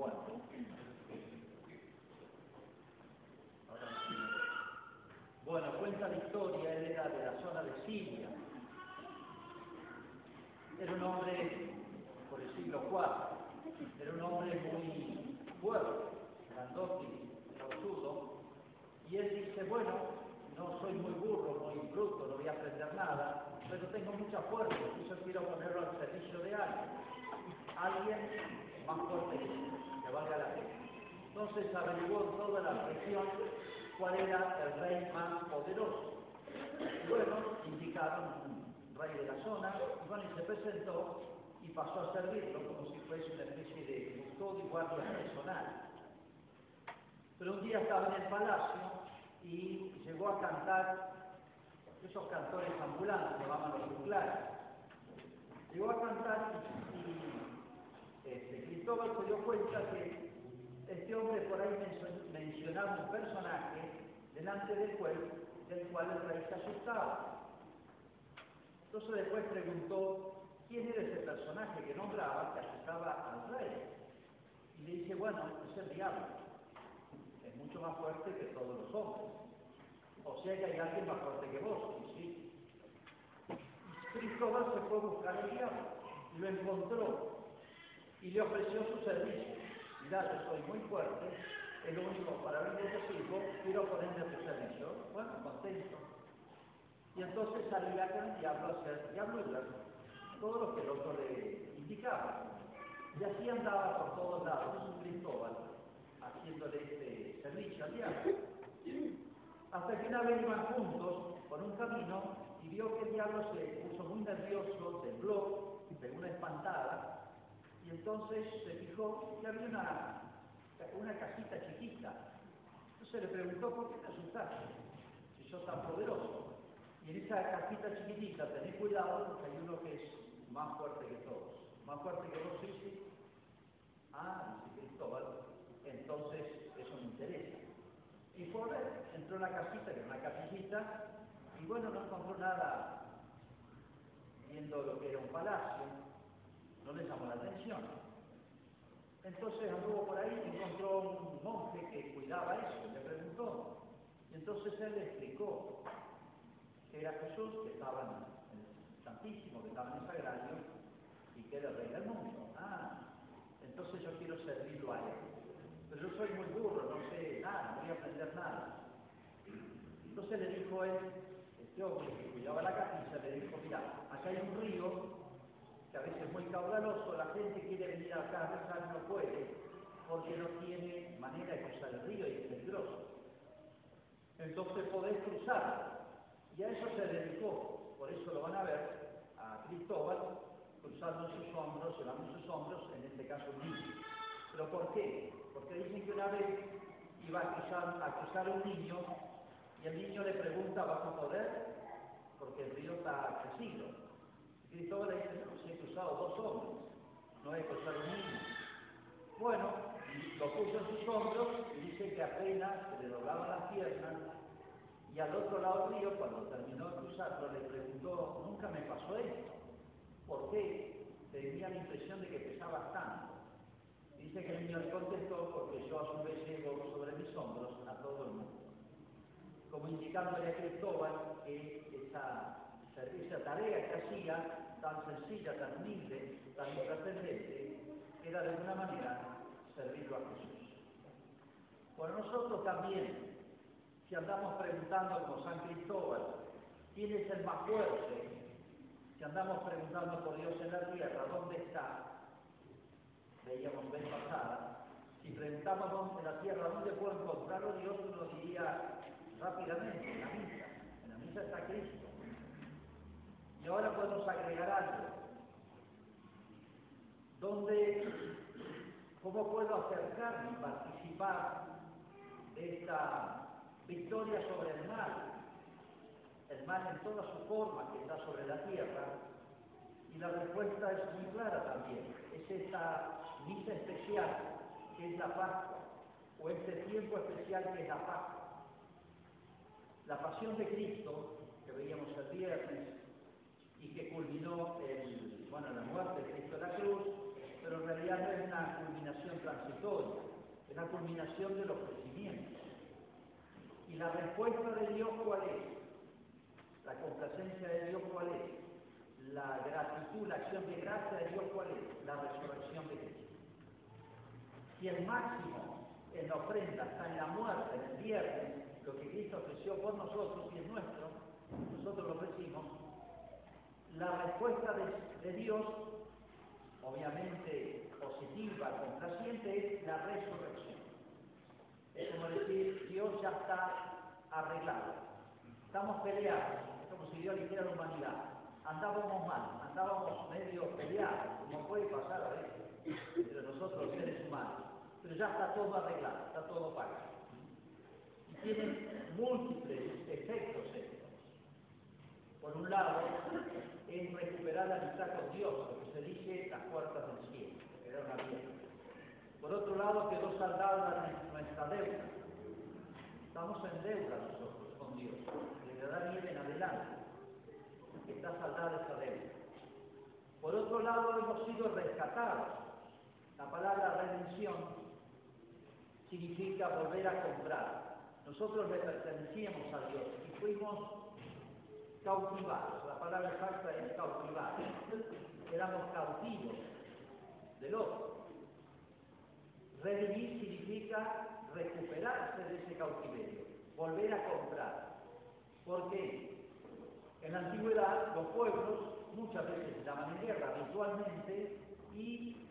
Bueno. Cuenta la historia, él era de la zona de Siria. Era un hombre por el siglo IV, era un hombre muy fuerte, grandote, forzudo, y él dice, bueno, no soy muy burro, muy bruto, no voy a aprender nada, pero tengo mucha fuerza, yo quiero ponerlo al servicio de alguien, alguien más que valga la pena. Entonces averiguó toda la región cuál era el rey más poderoso. Bueno, indicaron un rey de la zona, y bueno, se presentó y pasó a servirlo como si fuese una especie de custodio y guardia personal. Pero un día estaba en el palacio y llegó a cantar esos cantores ambulantes, que llaman los juglares. Llegó a cantar y, este, Cristóbal se dio cuenta que este hombre por ahí mencionaba un personaje delante del cual, del cual el rey se asustaba. Entonces después preguntó quién era ese personaje que nombraba que asustaba al rey. Y le dice, bueno, es el diablo. Es mucho más fuerte que todos los hombres. O sea que hay alguien más fuerte que vos, sí. Cristóbal se fue a buscar al diablo lo encontró y le ofreció su servicio. Mirá, yo soy muy fuerte, es lo único para mí que te sirvo, quiero ponerme a tu servicio. Bueno, contento. Y entonces salía con el diablo a hacer diablo y todo lo que el otro le indicaba. Y así andaba por todos lados Cristóbal, haciéndole este servicio al diablo. Hasta que una vez iban juntos por un camino y vio que el diablo se puso muy nervioso, tembló, pegó una espantada, entonces se fijó que había una, una casita chiquita. Entonces le preguntó, ¿por qué te asustaste? Si sos tan poderoso. Y en esa casita chiquitita, tenés cuidado porque hay uno que es más fuerte que todos. Más fuerte que vos, sí, sí. Ah, dice Cristóbal, entonces eso me interesa. Y fue a ver, entró en la casita, que era una casillita, y bueno, no encontró nada viendo lo que era un palacio, no le llamó la atención. Entonces anduvo por ahí y encontró un monje que cuidaba eso, y le preguntó. Y entonces él le explicó que era Jesús, que estaba en el Santísimo, que estaba en el Sagrario, y que era el rey del mundo. Ah, entonces yo quiero servirlo a él. Pero yo soy muy burro, no sé nada, no voy a aprender nada. Entonces le dijo él, este hombre que cuidaba la capilla, le dijo, mira, acá hay un río que a veces es muy caudaloso, la gente quiere venir acá a rezar, no puede, porque no tiene manera de cruzar el río y es peligroso. Entonces podés cruzar. Y a eso se dedicó, por eso lo van a ver, a Cristóbal, cruzando sus hombros, llevando sus hombros, en este caso un niño. ¿Pero por qué? Porque dicen que una vez iba a cruzar, a cruzar un niño y el niño le pregunta, ¿vas a poder? Porque el río está crecido. Cristóbal le dice, no, si he cruzado dos hombres, no he cruzado un niño. Bueno, lo puso en sus hombros y dice que apenas se le doblaban las piernas y al otro lado del río, cuando terminó de cruzarlo, le preguntó, nunca me pasó esto. ¿Por qué? Tenía la impresión de que pesaba tanto. Dice que el niño le contestó, porque yo a su vez llevo sobre mis hombros a todo el mundo. Como indicándole a Cristóbal que esa, esa tarea que hacía, tan sencilla, tan humilde, tan intrascendente, era de alguna manera servirlo a Jesús. Bueno, nosotros también, si andamos preguntando como San Cristóbal, ¿quién es el más fuerte? Si andamos preguntando por Dios en la tierra, ¿dónde está? Veíamos vez pasada. Si preguntamos en la tierra, ¿dónde puedo encontrarlo? Dios nos diría rápidamente, en la misa. En la misa está Cristo. Y ahora podemos agregar algo. ¿Dónde, ¿Cómo puedo acercarme y participar de esta victoria sobre el mal? El mal en toda su forma que está sobre la tierra. Y la respuesta es muy clara también. Es esta misa especial que es la Pascua, o este tiempo especial que es la Pascua. La pasión de Cristo, que veíamos el viernes, y que culminó en bueno, la muerte de Cristo en la cruz, pero en realidad no es una culminación transitoria, es la culminación de los crecimientos. ¿Y la respuesta de Dios cuál es? La complacencia de Dios cuál es? La gratitud, la acción de gracia de Dios cuál es? La resurrección de Cristo. Si el máximo en la ofrenda está en la muerte, en el viernes, lo que Cristo ofreció por nosotros y es nuestro, nosotros lo ofrecimos, la respuesta de, Dios obviamente positiva, complaciente, es la resurrección. Es como decir, Dios ya está arreglado. Estamos peleados, es como si Dios dijera la humanidad. Andábamos mal, andábamos medio peleados, como puede pasar a veces entre nosotros seres humanos. Pero ya está todo arreglado, está todo pagado. Y tiene múltiples efectos estos. Por un lado, es recuperar la amistad con Dios, lo que se dice las puertas del cielo, que quedaron abiertas. Por otro saldada nuestra deuda. Estamos en deuda nosotros con Dios, desde Adán y en adelante, está saldada esa deuda. Por otro lado, hemos sido rescatados. La palabra redención significa volver a comprar. Nosotros le pertenecíamos a Dios y fuimos cautivados, la palabra exacta es cautivados, éramos cautivos del otro. Redimir significa recuperarse de ese cautiverio, volver a comprar. ¿Por qué? En la antigüedad los pueblos muchas veces estaban en guerra habitualmente y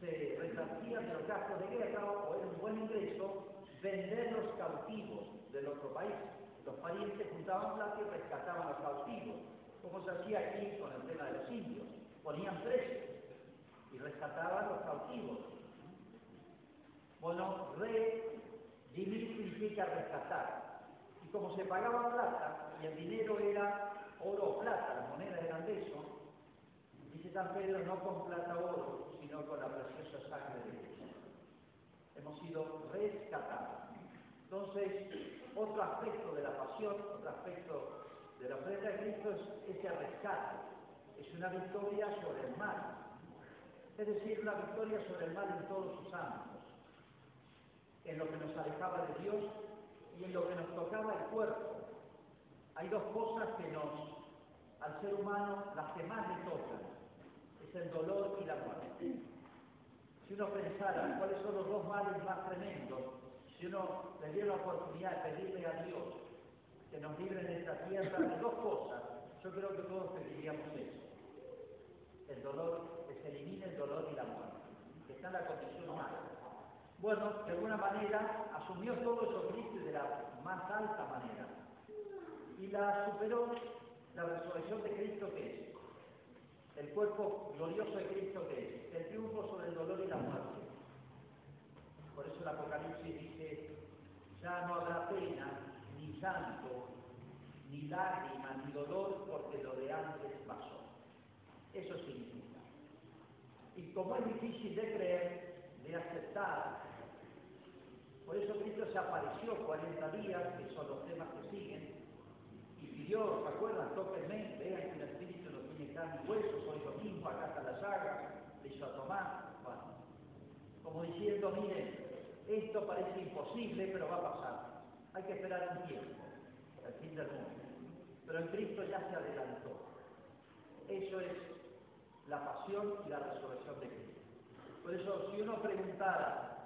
se resarcían de los gastos de guerra o era un buen ingreso vender los cautivos del otro país los parientes juntaban plata y rescataban los cautivos, como se hacía aquí con el tema de los indios. Ponían precios y rescataban los cautivos. Bueno, redimir significa rescatar. Y como se pagaba plata y el dinero era oro o plata, las monedas eran de eso, dice San Pedro, no con plata o oro, sino con la preciosa sangre de Cristo. Hemos sido rescatados. Entonces, otro aspecto de la pasión, otro aspecto de la ofrenda de Cristo es ese rescate. Es una victoria sobre el mal. Es decir, una victoria sobre el mal en todos sus ámbitos. En lo que nos alejaba de Dios y en lo que nos tocaba el cuerpo. Hay dos cosas que nos, al ser humano, las que más le tocan. Es el dolor y la muerte. Si uno pensara cuáles son los dos males más tremendos si uno le diera la oportunidad de pedirle a Dios que nos libre de esta tierra de dos cosas, yo creo que todos pediríamos eso. El dolor, que se elimine el dolor y la muerte, que está en la condición humana. Bueno, de alguna manera asumió todo eso Cristo de la más alta manera. Y la superó la resurrección de Cristo que es. El cuerpo glorioso de Cristo que es. El triunfo sobre el dolor y la muerte. Por eso el Apocalipsis dice, ya no habrá pena, ni llanto, ni lágrima, ni dolor, porque lo de antes pasó. Eso significa. Y como es difícil de creer, de aceptar, por eso Cristo se apareció 40 días, que son los temas que siguen, y pidió, ¿se acuerdan? Tóquenme, vean que el Espíritu no tiene carne y hueso, soy lo mismo, acá está la llaga, le hizo a tomar, bueno, como diciendo, miren, esto parece imposible, pero va a pasar. Hay que esperar un tiempo, el fin del mundo. Pero en Cristo ya se adelantó. Eso es la pasión y la resurrección de Cristo. Por eso, si uno preguntara,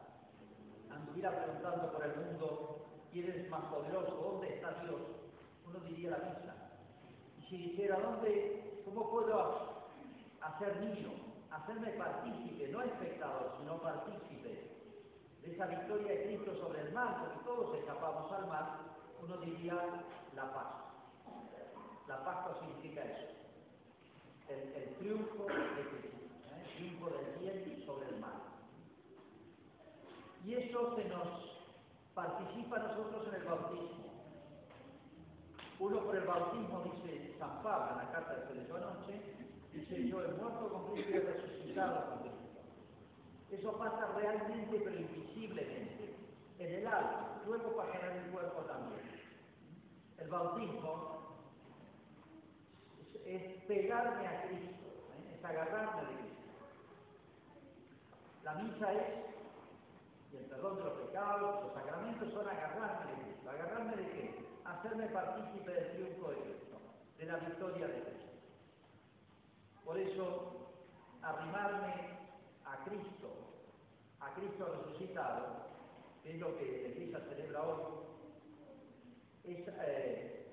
anduviera preguntando por el mundo, ¿quién es más poderoso? ¿Dónde está Dios? Uno diría la misa. Y si dijera, ¿dónde, cómo puedo hacer mío, hacerme partícipe, no espectador, sino partícipe esa victoria de Cristo sobre el mal, porque todos escapamos al mal, uno diría la paz. La paz significa eso, el, triunfo de Cristo, ¿eh? el triunfo del bien sobre el mal. Y eso se nos participa a nosotros en el bautismo. Uno por el bautismo, dice San Pablo en la carta que se leyó anoche, dice yo he muerto con Cristo y he resucitado con Cristo. Eso pasa realmente pero invisiblemente en el alma, luego pasará en el cuerpo también. El bautismo es pegarme a Cristo, ¿eh? es agarrarme de Cristo. La misa es, y el perdón de los pecados, los sacramentos son agarrarme de Cristo. ¿Agarrarme de qué? Hacerme partícipe del triunfo de Cristo, de la victoria de Cristo. Por eso, arrimarme a Cristo, a Cristo resucitado, que es lo que la Iglesia celebra hoy, es eh,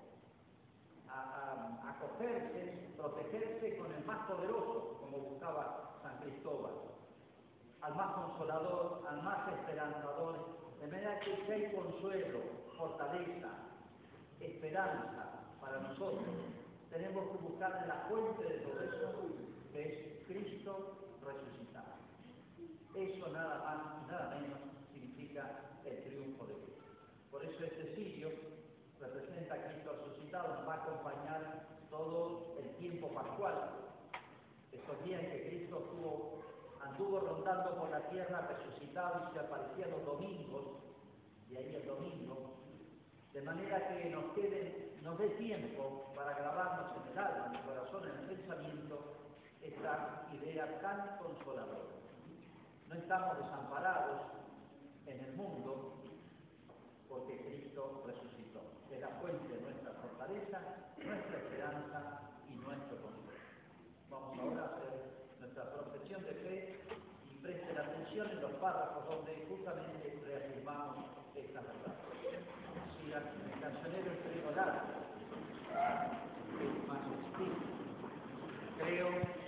acogerse, protegerse con el más poderoso, como buscaba San Cristóbal, al más consolador, al más esperanzador, de manera que hay consuelo, fortaleza, esperanza para nosotros. Tenemos que buscar la fuente de todo eso, que es Cristo resucitado. Eso nada más y nada menos significa el triunfo de Cristo. Por eso este sitio representa a Cristo resucitado, nos va a acompañar todo el tiempo pascual. Estos días que Cristo estuvo, anduvo rondando por la tierra resucitado y se aparecía los domingos, y ahí el domingo, de manera que nos quede, nos dé tiempo para grabarnos en el alma, en el corazón, en el pensamiento, esta idea tan consoladora. No estamos desamparados en el mundo porque Cristo resucitó. Es la fuente de nuestra fortaleza, nuestra esperanza y nuestro consuelo. Vamos ahora a hacer nuestra profesión de fe y presten atención en los párrafos donde justamente reafirmamos esta verdad. Si el cancionero es. Creo